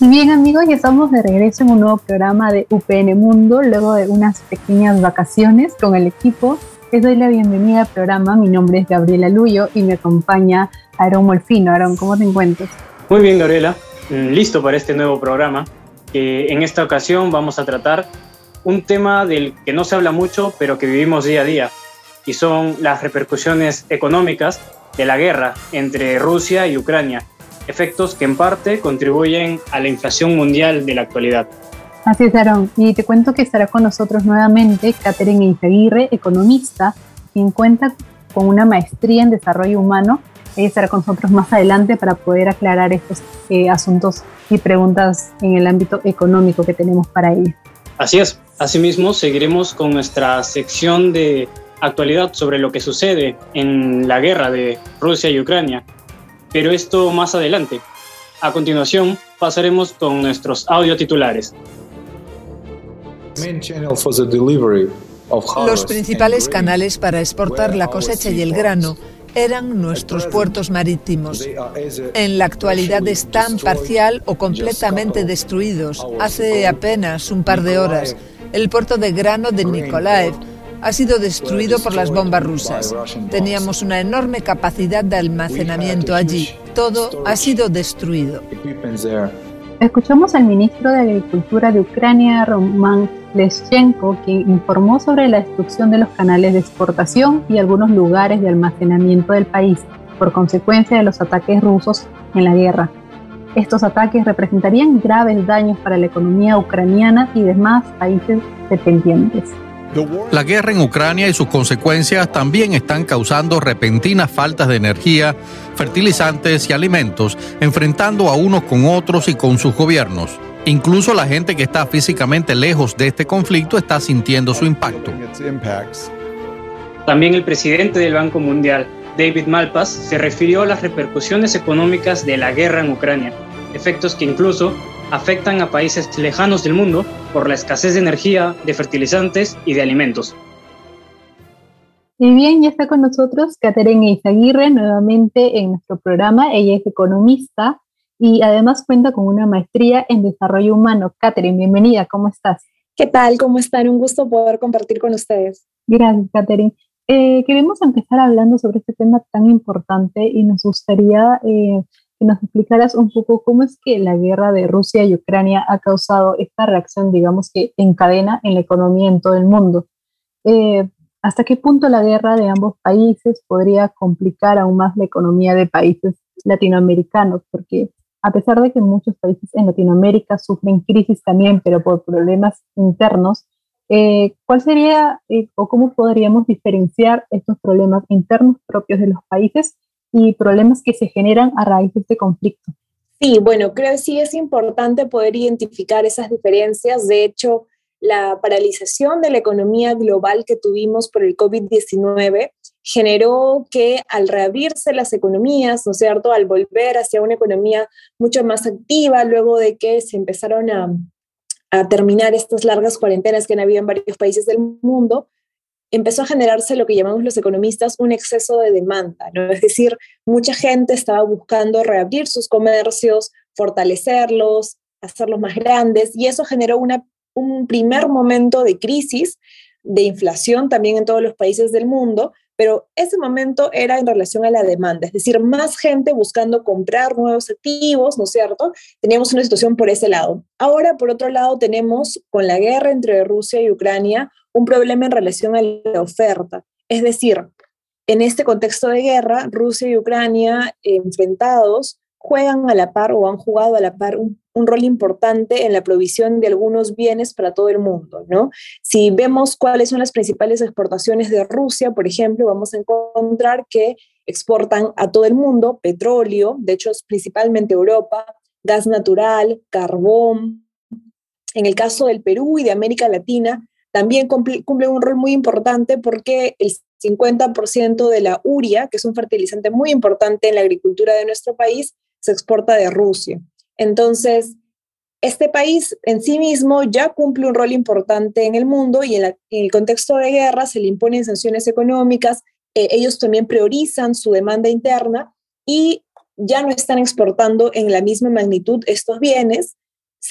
Bien amigos, ya estamos de regreso en un nuevo programa de UPN Mundo, luego de unas pequeñas vacaciones con el equipo. Les doy la bienvenida al programa, mi nombre es Gabriela Luyo y me acompaña Aaron Molfino. Aaron, ¿cómo te encuentras? Muy bien Gabriela, mm, listo para este nuevo programa. en esta ocasión vamos a tratar un tema del que no se habla mucho, pero que vivimos día a día, y son las repercusiones económicas de la guerra entre Rusia y Ucrania efectos que en parte contribuyen a la inflación mundial de la actualidad. Así es, Aaron. Y te cuento que estará con nosotros nuevamente Catherine Izaguirre, economista, quien cuenta con una maestría en desarrollo humano. Ella estará con nosotros más adelante para poder aclarar estos eh, asuntos y preguntas en el ámbito económico que tenemos para ella. Así es. Asimismo, seguiremos con nuestra sección de actualidad sobre lo que sucede en la guerra de Rusia y Ucrania pero esto más adelante. A continuación, pasaremos con nuestros audio titulares. Los principales canales para exportar la cosecha y el grano eran nuestros puertos marítimos. En la actualidad están parcial o completamente destruidos. Hace apenas un par de horas, el puerto de grano de Nikolaev ha sido destruido por las bombas rusas. Teníamos una enorme capacidad de almacenamiento allí. Todo ha sido destruido. Escuchamos al ministro de Agricultura de Ucrania, Roman Leschenko, quien informó sobre la destrucción de los canales de exportación y algunos lugares de almacenamiento del país por consecuencia de los ataques rusos en la guerra. Estos ataques representarían graves daños para la economía ucraniana y demás países dependientes. La guerra en Ucrania y sus consecuencias también están causando repentinas faltas de energía, fertilizantes y alimentos, enfrentando a unos con otros y con sus gobiernos. Incluso la gente que está físicamente lejos de este conflicto está sintiendo su impacto. También el presidente del Banco Mundial, David Malpass, se refirió a las repercusiones económicas de la guerra en Ucrania, efectos que incluso afectan a países lejanos del mundo por la escasez de energía, de fertilizantes y de alimentos. Y bien, ya está con nosotros Caterina Izaguirre nuevamente en nuestro programa. Ella es economista y además cuenta con una maestría en desarrollo humano. Caterina, bienvenida, ¿cómo estás? ¿Qué tal? ¿Cómo están? Un gusto poder compartir con ustedes. Gracias, Caterina. Eh, queremos empezar hablando sobre este tema tan importante y nos gustaría eh, que nos explicaras un poco cómo es que la guerra de Rusia y Ucrania ha causado esta reacción, digamos que en cadena en la economía en todo el mundo. Eh, ¿Hasta qué punto la guerra de ambos países podría complicar aún más la economía de países latinoamericanos? Porque a pesar de que muchos países en Latinoamérica sufren crisis también, pero por problemas internos, eh, ¿cuál sería eh, o cómo podríamos diferenciar estos problemas internos propios de los países y problemas que se generan a raíz de este conflicto. Sí, bueno, creo que sí es importante poder identificar esas diferencias. De hecho, la paralización de la economía global que tuvimos por el COVID-19 generó que al reabrirse las economías, ¿no es cierto?, al volver hacia una economía mucho más activa, luego de que se empezaron a, a terminar estas largas cuarentenas que han habido en varios países del mundo, empezó a generarse lo que llamamos los economistas un exceso de demanda, ¿no? Es decir, mucha gente estaba buscando reabrir sus comercios, fortalecerlos, hacerlos más grandes, y eso generó una, un primer momento de crisis, de inflación también en todos los países del mundo, pero ese momento era en relación a la demanda, es decir, más gente buscando comprar nuevos activos, ¿no es cierto? Teníamos una situación por ese lado. Ahora, por otro lado, tenemos con la guerra entre Rusia y Ucrania un problema en relación a la oferta. Es decir, en este contexto de guerra, Rusia y Ucrania enfrentados juegan a la par o han jugado a la par un, rol importante en la provisión de algunos bienes para todo el mundo, ¿no? Si vemos cuáles son las principales exportaciones de Rusia, por ejemplo, vamos a encontrar que exportan a todo el mundo petróleo, de hecho principalmente Europa, gas natural, carbón. En el caso del Perú y de América Latina, también cumple, un rol muy importante porque el 50% de la uria, que es un fertilizante muy importante en la agricultura de nuestro país, se exporta de Rusia. Entonces, este país en sí mismo ya cumple un rol importante en el mundo y en, el contexto de guerra se le imponen sanciones económicas, eh, ellos también priorizan su demanda interna y ya no están exportando en la misma magnitud estos bienes.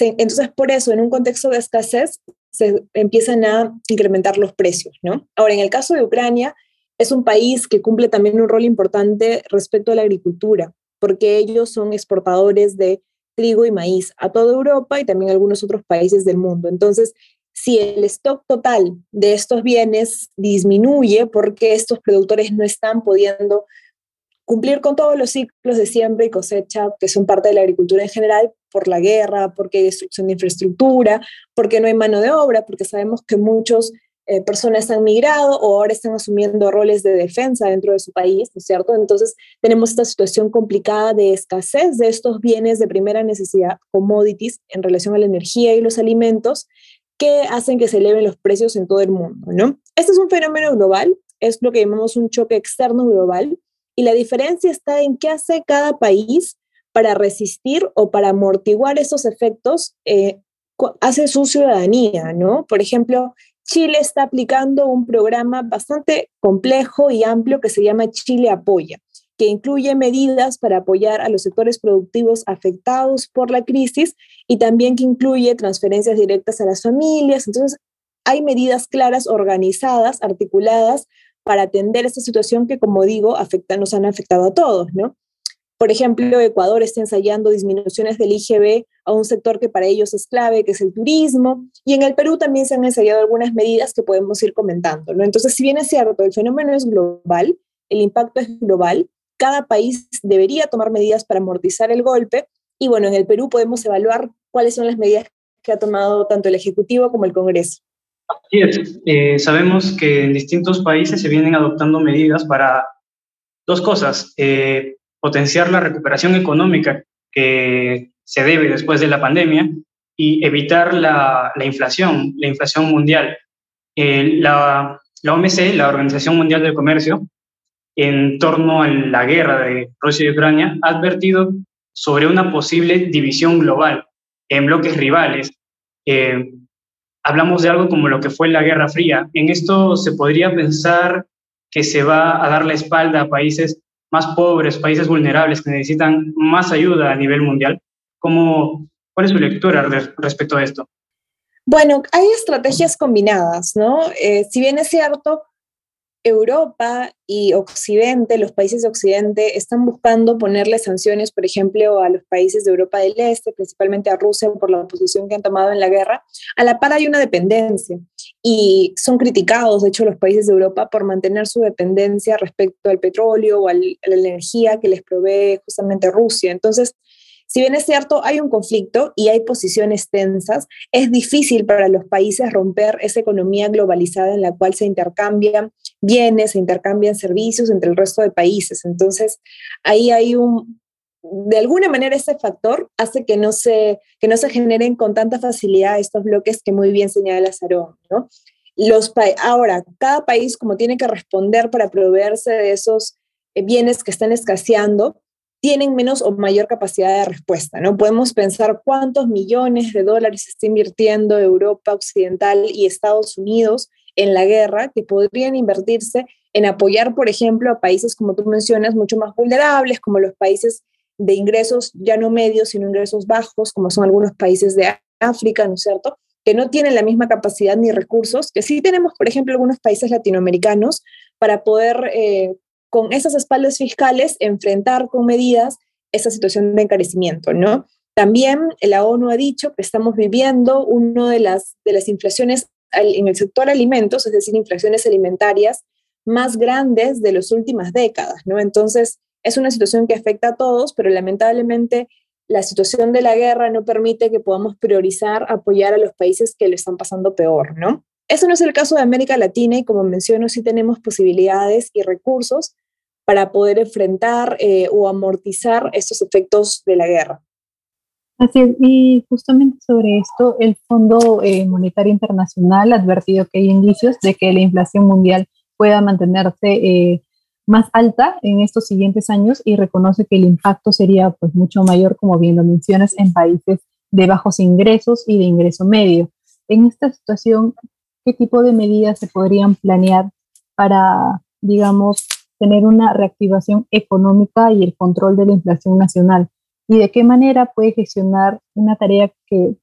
Entonces, por eso, en un contexto de escasez, se empiezan a incrementar los precios, ¿no? Ahora, en el caso de Ucrania, es un país que cumple también un rol importante respecto a la agricultura, porque ellos son exportadores de trigo y maíz a toda Europa y también a algunos otros países del mundo. Entonces, si el stock total de estos bienes disminuye porque estos productores no están pudiendo cumplir con todos los ciclos de siembra y cosecha que son parte de la agricultura en general por la guerra, porque hay destrucción de infraestructura, porque no hay mano de obra, porque sabemos que muchas eh, personas han migrado o ahora están asumiendo roles de defensa dentro de su país, ¿no es cierto? Entonces tenemos esta situación complicada de escasez de estos bienes de primera necesidad, commodities, en relación a la energía y los alimentos, que hacen que se eleven los precios en todo el mundo, ¿no? Este es un fenómeno global, es lo que llamamos un choque externo global, y la diferencia está en qué hace cada país para resistir o para amortiguar esos efectos, eh, hace su ciudadanía, ¿no? Por ejemplo, Chile está aplicando un programa bastante complejo y amplio que se llama Chile Apoya, que incluye medidas para apoyar a los sectores productivos afectados por la crisis y también que incluye transferencias directas a las familias. Entonces, hay medidas claras, organizadas, articuladas para atender esta situación que, como digo, afecta, nos han afectado a todos, ¿no? Por ejemplo, Ecuador está ensayando disminuciones del IGB a un sector que para ellos es clave, que es el turismo, y en el Perú también se han ensayado algunas medidas que podemos ir comentando, ¿no? Entonces, si bien es cierto, el fenómeno es global, el impacto es global, cada país debería tomar medidas para amortizar el golpe, y bueno, en el Perú podemos evaluar cuáles son las medidas que ha tomado tanto el Ejecutivo como el Congreso. Así es. Eh, sabemos que en distintos países se vienen adoptando medidas para dos cosas. Eh, potenciar la recuperación económica que se debe después de la pandemia y evitar la, inflación, la inflación mundial. Eh, la, la OMC, la Organización Mundial del Comercio, en torno a la guerra de Rusia y Ucrania, ha advertido sobre una posible división global en bloques rivales hablamos de algo como lo que fue la Guerra Fría. En esto se podría pensar que se va a dar la espalda a países más pobres, países vulnerables que necesitan más ayuda a nivel mundial. ¿Cómo, ¿Cuál es su lectura respecto a esto? Bueno, hay estrategias combinadas, ¿no? Eh, si bien es cierto, Europa y Occidente, los países de Occidente, están buscando ponerle sanciones, por ejemplo, a los países de Europa del Este, principalmente a Rusia por la posición que han tomado en la guerra. A la par hay una dependencia y son criticados, de hecho, los países de Europa por mantener su dependencia respecto al petróleo o a la energía que les provee justamente Rusia. Entonces, si bien es cierto, hay un conflicto y hay posiciones tensas, es difícil para los países romper esa economía globalizada en la cual se intercambian bienes, se intercambian servicios entre el resto de países. Entonces, ahí hay un, de alguna manera ese factor hace que no se, que no se generen con tanta facilidad estos bloques que muy bien señala Sarón, ¿no? Los ahora, cada país como tiene que responder para proveerse de esos eh, bienes que están escaseando, tienen menos o mayor capacidad de respuesta, ¿no? Podemos pensar cuántos millones de dólares está invirtiendo Europa Occidental y Estados Unidos en la guerra que podrían invertirse en apoyar, por ejemplo, a países, como tú mencionas, mucho más vulnerables, como los países de ingresos ya no medios, sino ingresos bajos, como son algunos países de África, ¿no es cierto? Que no tienen la misma capacidad ni recursos, que sí tenemos, por ejemplo, algunos países latinoamericanos para poder eh, con esas espaldas fiscales enfrentar con medidas esa situación de encarecimiento, ¿no? También la ONU ha dicho que estamos viviendo una de las, de las inflaciones en el sector alimentos, es decir, inflaciones alimentarias más grandes de las últimas décadas, ¿no? Entonces, es una situación que afecta a todos, pero lamentablemente la situación de la guerra no permite que podamos priorizar apoyar a los países que lo están pasando peor, ¿no? Eso no es el caso de América Latina y como menciono, sí tenemos posibilidades y recursos para poder enfrentar eh, o amortizar estos efectos de la guerra. Así es, y justamente sobre esto, el Fondo eh, Monetario Internacional ha advertido que hay indicios de que la inflación mundial pueda mantenerse eh, más alta en estos siguientes años y reconoce que el impacto sería pues mucho mayor, como bien lo mencionas, en países de bajos ingresos y de ingreso medio. En esta situación, ¿qué tipo de medidas se podrían planear para, digamos, tener una reactivación económica y el control de la inflación nacional? ¿Y de qué manera puede gestionar una tarea que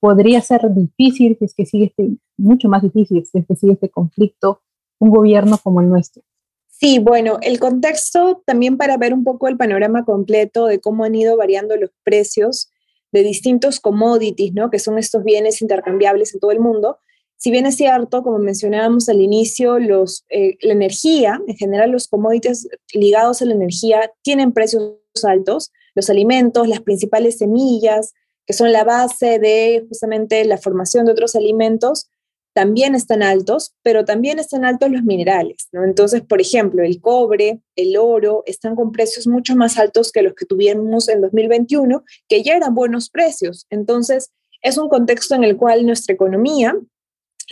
podría ser difícil si es que sigue este, mucho más difícil si es que sigue este conflicto, un gobierno como el nuestro? Sí, bueno, el contexto también para ver un poco el panorama completo de cómo han ido variando los precios de distintos commodities, ¿no? Que son estos bienes intercambiables en todo el mundo. Si bien es cierto, como mencionábamos al inicio, los, eh, la energía, en general los commodities ligados a la energía tienen precios altos, los alimentos, las principales semillas, que son la base de justamente la formación de otros alimentos, también están altos, pero también están altos los minerales, ¿no? Entonces, por ejemplo, el cobre, el oro, están con precios mucho más altos que los que tuvimos en 2021, que ya eran buenos precios. Entonces, es un contexto en el cual nuestra economía,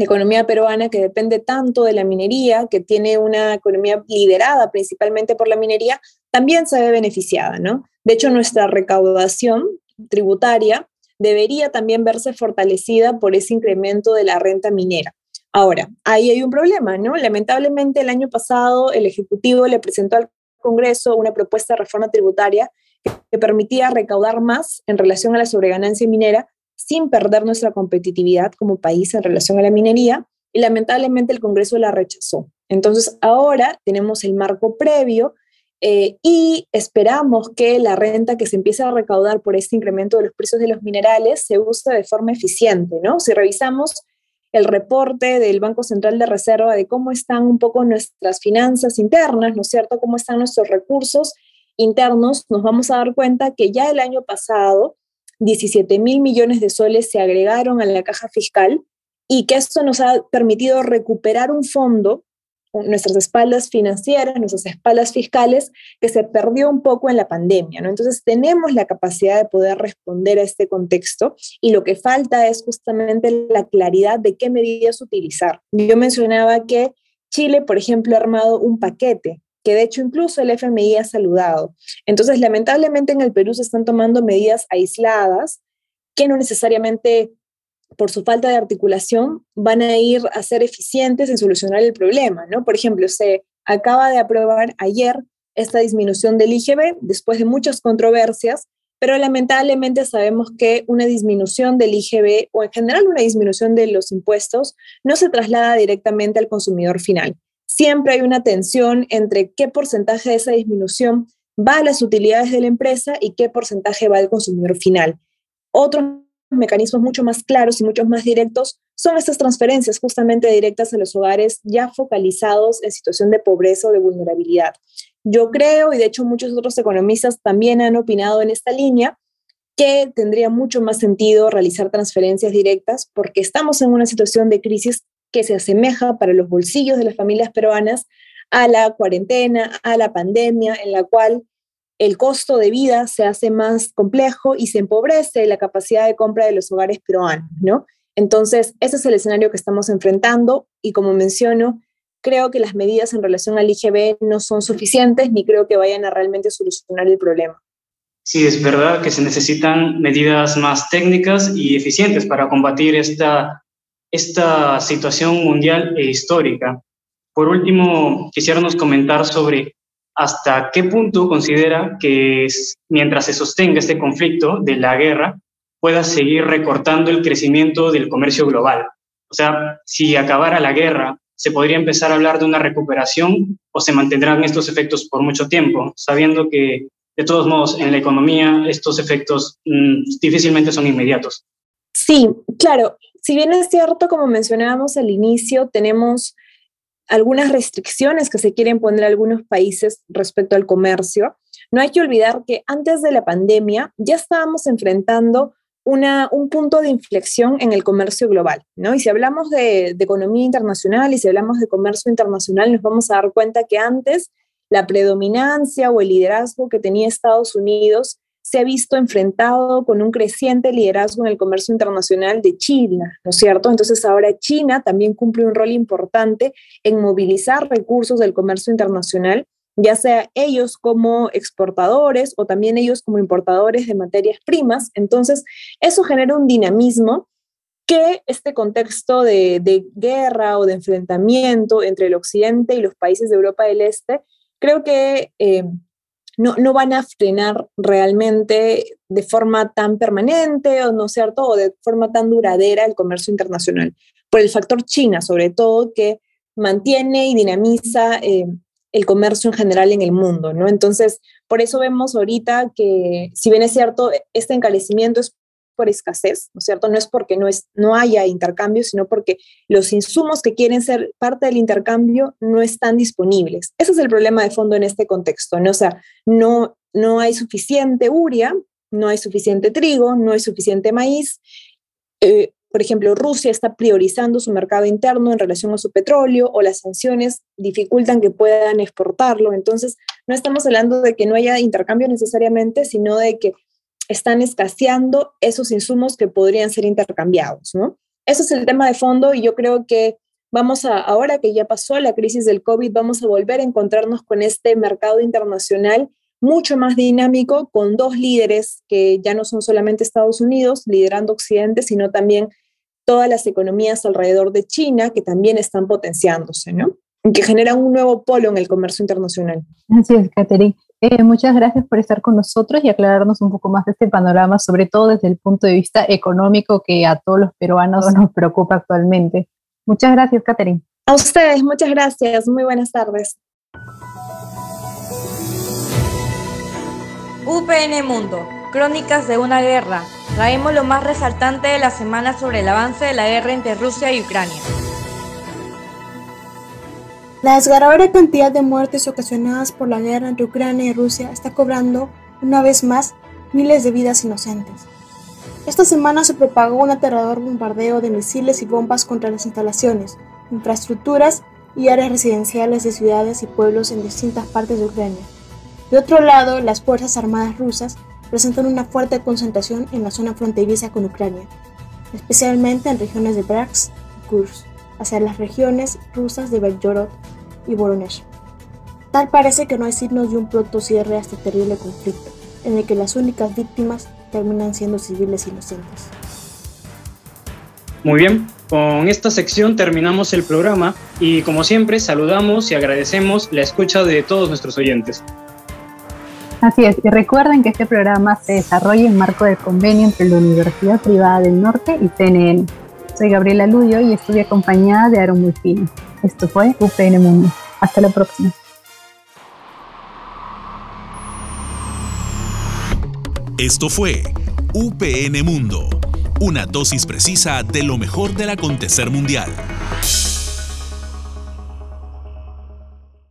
economía peruana que depende tanto de la minería, que tiene una economía liderada principalmente por la minería, también se ve beneficiada, ¿no? De hecho, nuestra recaudación tributaria debería también verse fortalecida por ese incremento de la renta minera. Ahora, ahí hay un problema, ¿no? Lamentablemente el año pasado el Ejecutivo le presentó al Congreso una propuesta de reforma tributaria que permitía recaudar más en relación a la sobreganancia minera sin perder nuestra competitividad como país en relación a la minería y lamentablemente el Congreso la rechazó. Entonces ahora tenemos el marco previo eh, y esperamos que la renta que se empiece a recaudar por este incremento de los precios de los minerales se use de forma eficiente, ¿no? Si revisamos el reporte del Banco Central de Reserva de cómo están un poco nuestras finanzas internas, ¿no es cierto? Cómo están nuestros recursos internos, nos vamos a dar cuenta que ya el año pasado 17 mil millones de soles se agregaron a la caja fiscal y que esto nos ha permitido recuperar un fondo nuestras espaldas financieras, nuestras espaldas fiscales, que se perdió un poco en la pandemia, ¿no? Entonces tenemos la capacidad de poder responder a este contexto y lo que falta es justamente la claridad de qué medidas utilizar. Yo mencionaba que Chile, por ejemplo, ha armado un paquete que de hecho incluso el FMI ha saludado. Entonces, lamentablemente en el Perú se están tomando medidas aisladas que no necesariamente por su falta de articulación, van a ir a ser eficientes en solucionar el problema, ¿no? Por ejemplo, se acaba de aprobar ayer esta disminución del IGB después de muchas controversias, pero lamentablemente sabemos que una disminución del IGB o en general una disminución de los impuestos no se traslada directamente al consumidor final. Siempre hay una tensión entre qué porcentaje de esa disminución va a las utilidades de la empresa y qué porcentaje va al consumidor final. Otro mecanismos mucho más claros y muchos más directos son estas transferencias justamente directas a los hogares ya focalizados en situación de pobreza o de vulnerabilidad. Yo creo, y de hecho muchos otros economistas también han opinado en esta línea, que tendría mucho más sentido realizar transferencias directas porque estamos en una situación de crisis que se asemeja para los bolsillos de las familias peruanas a la cuarentena, a la pandemia, en la cual el costo de vida se hace más complejo y se empobrece la capacidad de compra de los hogares peruanos, ¿no? Entonces, ese es el escenario que estamos enfrentando y como menciono, creo que las medidas en relación al IGB no son suficientes ni creo que vayan a realmente solucionar el problema. Sí, es verdad que se necesitan medidas más técnicas y eficientes para combatir esta, esta situación mundial e histórica. Por último, quisiéramos comentar sobre hasta qué punto considera que mientras se sostenga este conflicto de la guerra, pueda seguir recortando el crecimiento del comercio global. O sea, si acabara la guerra, ¿se podría empezar a hablar de una recuperación o se mantendrán estos efectos por mucho tiempo, sabiendo que, de todos modos, en la economía estos efectos mm, difícilmente son inmediatos? Sí, claro. Si bien es cierto, como mencionábamos al inicio, tenemos algunas restricciones que se quieren poner algunos países respecto al comercio, no hay que olvidar que antes de la pandemia ya estábamos enfrentando un punto de inflexión en el comercio global, ¿no? Y si hablamos de, de economía internacional y si hablamos de comercio internacional, nos vamos a dar cuenta que antes la predominancia o el liderazgo que tenía Estados Unidos se ha visto enfrentado con un creciente liderazgo en el comercio internacional de China, ¿no es cierto? Entonces ahora China también cumple un rol importante en movilizar recursos del comercio internacional, ya sea ellos como exportadores o también ellos como importadores de materias primas. Entonces, eso genera un dinamismo que este contexto de, guerra o de enfrentamiento entre el occidente y los países de Europa del Este, creo que... Eh, no, no van a frenar realmente de forma tan permanente o no cierto o de forma tan duradera el comercio internacional. Por el factor China sobre todo que mantiene y dinamiza eh, el comercio en general en el mundo no entonces por eso vemos ahorita que si bien es cierto este encarecimiento es por escasez, ¿no es cierto? No es porque no, es, no haya intercambio, sino porque los insumos que quieren ser parte del intercambio no están disponibles. Ese es el problema de fondo en este contexto, ¿no? O sea, no, no hay suficiente uria, no hay suficiente trigo, no hay suficiente maíz. Eh, por ejemplo, Rusia está priorizando su mercado interno en relación a su petróleo o las sanciones dificultan que puedan exportarlo. Entonces, no estamos hablando de que no haya intercambio necesariamente, sino de que están escaseando esos insumos que podrían ser intercambiados, ¿no? Eso es el tema de fondo y yo creo que vamos a, ahora que ya pasó la crisis del COVID, vamos a volver a encontrarnos con este mercado internacional mucho más dinámico, con dos líderes que ya no son solamente Estados Unidos liderando Occidente, sino también todas las economías alrededor de China que también están potenciándose, ¿no? Que generan un nuevo polo en el comercio internacional. Así es, Catherine. Eh, muchas gracias por estar con nosotros y aclararnos un poco más de este panorama, sobre todo desde el punto de vista económico que a todos los peruanos nos preocupa actualmente. Muchas gracias, Catherine. A ustedes, muchas gracias. Muy buenas tardes. UPN Mundo, Crónicas de una guerra. Traemos lo más resaltante de la semana sobre el avance de la guerra entre Rusia y Ucrania. La desgarradora cantidad de muertes ocasionadas por la guerra entre Ucrania y Rusia está cobrando, una vez más, miles de vidas inocentes. Esta semana se propagó un aterrador bombardeo de misiles y bombas contra las instalaciones, infraestructuras y áreas residenciales de ciudades y pueblos en distintas partes de Ucrania. De otro lado, las Fuerzas Armadas rusas presentan una fuerte concentración en la zona fronteriza con Ucrania, especialmente en regiones de Bryansk y Kursk, hacia las regiones rusas de Belgorod y Voronezh. Tal parece que no hay signos de un pronto cierre a este terrible conflicto, en el que las únicas víctimas terminan siendo civiles inocentes. Muy bien, con esta sección terminamos el programa y como siempre saludamos y agradecemos la escucha de todos nuestros oyentes. Así es, y recuerden que este programa se desarrolla en marco del convenio entre la Universidad Privada del Norte y CNN. Soy Gabriela Ludio y estoy acompañada de Aaron Mulfini. Esto fue UPN Mundo. Hasta la próxima. Esto fue UPN Mundo, una dosis precisa de lo mejor del acontecer mundial.